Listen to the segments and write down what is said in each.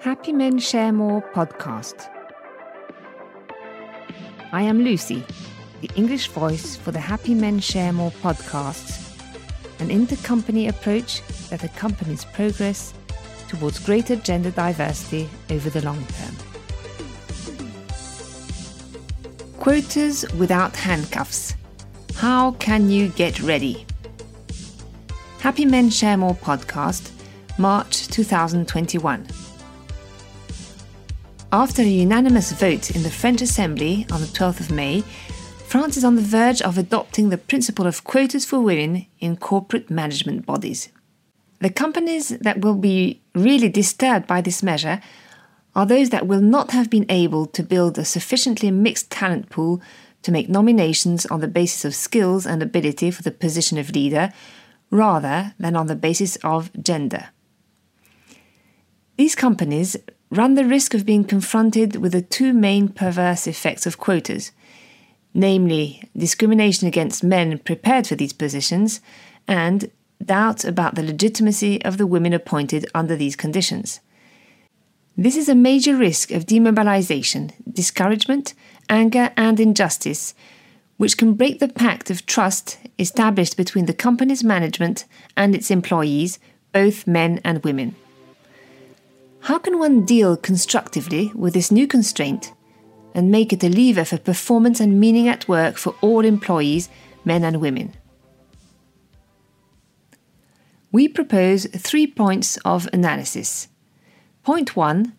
Happy Men Share More podcast. I am Lucy, the English voice for the Happy Men Share More podcast, an intercompany approach that accompanies progress towards greater gender diversity over the long term. Quotas without handcuffs. How can you get ready? Happy Men Share More podcast, March 2021. After a unanimous vote in the French Assembly on the 12th of May, France is on the verge of adopting the principle of quotas for women in corporate management bodies. The companies that will be really disturbed by this measure are those that will not have been able to build a sufficiently mixed talent pool to make nominations on the basis of skills and ability for the position of leader rather than on the basis of gender. These companies run the risk of being confronted with the two main perverse effects of quotas namely, discrimination against men prepared for these positions and doubt about the legitimacy of the women appointed under these conditions. This is a major risk of demobilization, discouragement, anger, and injustice which can break the pact of trust established between the company's management and its employees, both men and women. How can one deal constructively with this new constraint and make it a lever for performance and meaning at work for all employees, men and women? We propose three points of analysis. Point one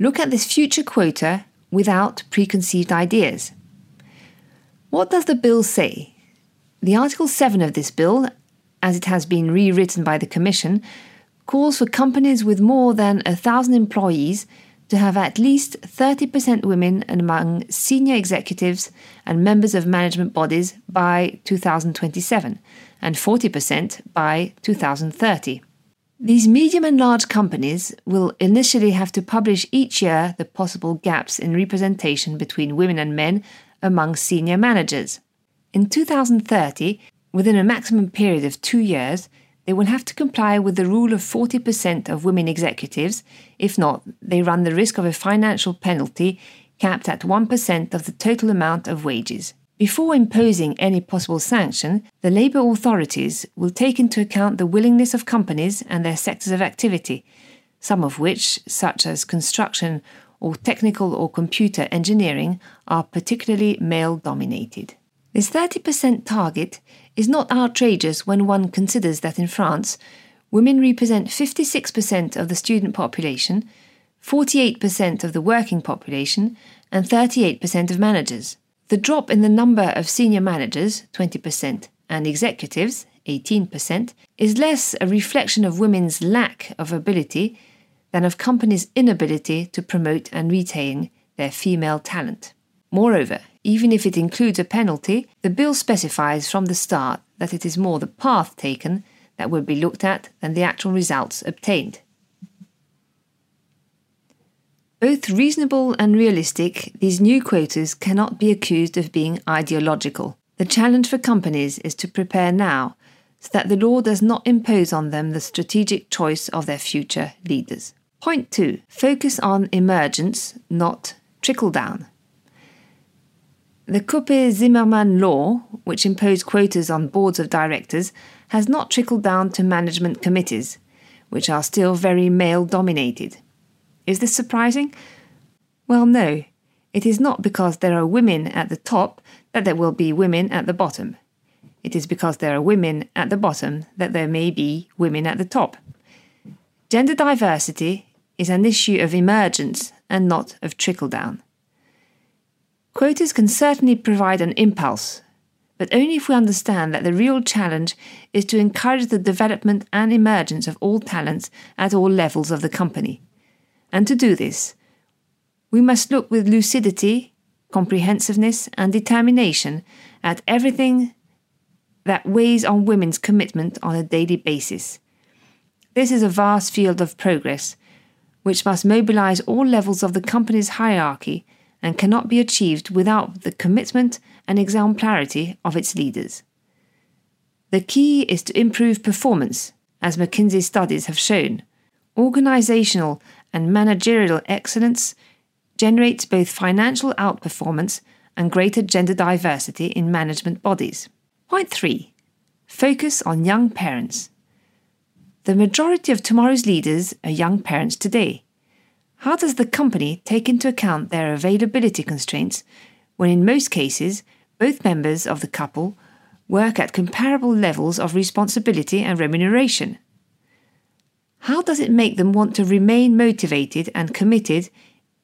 look at this future quota without preconceived ideas. What does the bill say? The Article 7 of this bill, as it has been rewritten by the Commission, calls for companies with more than a thousand employees to have at least 30% women among senior executives and members of management bodies by 2027 and 40% by 2030. These medium and large companies will initially have to publish each year the possible gaps in representation between women and men among senior managers. In 2030, within a maximum period of two years, they will have to comply with the rule of 40% of women executives. If not, they run the risk of a financial penalty capped at 1% of the total amount of wages. Before imposing any possible sanction, the labour authorities will take into account the willingness of companies and their sectors of activity, some of which, such as construction or technical or computer engineering are particularly male dominated. This 30% target is not outrageous when one considers that in France, women represent 56% of the student population, 48% of the working population, and 38% of managers. The drop in the number of senior managers, 20%, and executives, 18%, is less a reflection of women's lack of ability than of companies' inability to promote and retain their female talent. Moreover, even if it includes a penalty, the bill specifies from the start that it is more the path taken that will be looked at than the actual results obtained. Both reasonable and realistic, these new quotas cannot be accused of being ideological. The challenge for companies is to prepare now so that the law does not impose on them the strategic choice of their future leaders. Point two focus on emergence, not trickle down. The Copé Zimmermann law, which imposed quotas on boards of directors, has not trickled down to management committees, which are still very male dominated. Is this surprising? Well, no. It is not because there are women at the top that there will be women at the bottom. It is because there are women at the bottom that there may be women at the top. Gender diversity is an issue of emergence and not of trickle down. Quotas can certainly provide an impulse, but only if we understand that the real challenge is to encourage the development and emergence of all talents at all levels of the company. And to do this, we must look with lucidity, comprehensiveness, and determination at everything that weighs on women's commitment on a daily basis. This is a vast field of progress which must mobilize all levels of the company's hierarchy and cannot be achieved without the commitment and exemplarity of its leaders. The key is to improve performance, as McKinsey studies have shown. Organizational and managerial excellence generates both financial outperformance and greater gender diversity in management bodies. Point 3 Focus on young parents. The majority of tomorrow's leaders are young parents today. How does the company take into account their availability constraints when, in most cases, both members of the couple work at comparable levels of responsibility and remuneration? How does it make them want to remain motivated and committed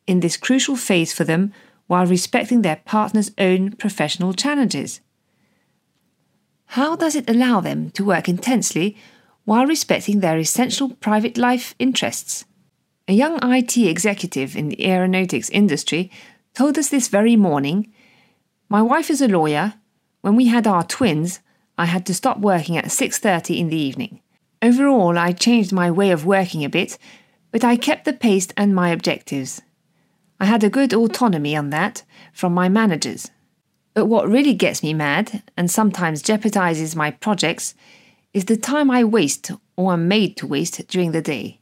in this crucial phase for them while respecting their partner's own professional challenges? How does it allow them to work intensely while respecting their essential private life interests? A young IT executive in the aeronautics industry told us this very morning My wife is a lawyer. When we had our twins, I had to stop working at 6:30 in the evening. Overall, I changed my way of working a bit, but I kept the pace and my objectives. I had a good autonomy on that from my managers. But what really gets me mad and sometimes jeopardizes my projects is the time I waste or am made to waste during the day.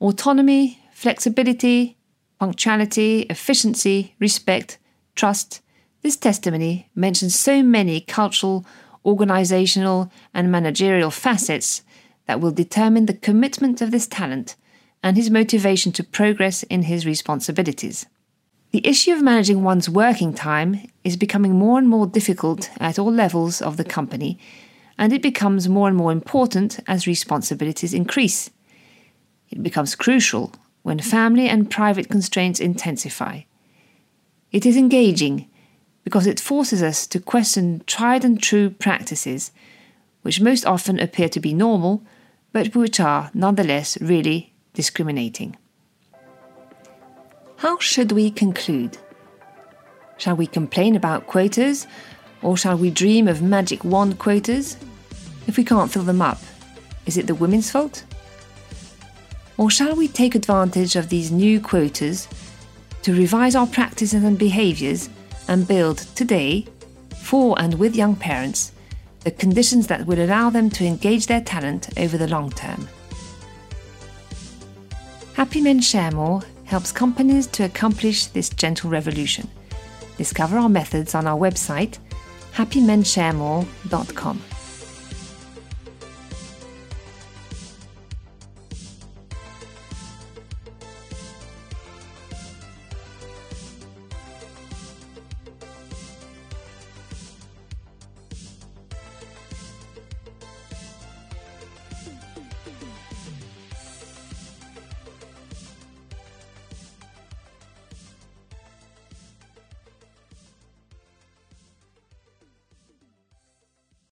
Autonomy, flexibility, punctuality, efficiency, respect, trust. This testimony mentions so many cultural, organizational, and managerial facets that will determine the commitment of this talent and his motivation to progress in his responsibilities. The issue of managing one's working time is becoming more and more difficult at all levels of the company, and it becomes more and more important as responsibilities increase. It becomes crucial when family and private constraints intensify. It is engaging because it forces us to question tried and true practices, which most often appear to be normal, but which are nonetheless really discriminating. How should we conclude? Shall we complain about quotas, or shall we dream of magic wand quotas? If we can't fill them up, is it the women's fault? Or shall we take advantage of these new quotas to revise our practices and behaviours and build today, for and with young parents, the conditions that will allow them to engage their talent over the long term? Happy Men Share More helps companies to accomplish this gentle revolution. Discover our methods on our website, happymensharemore.com.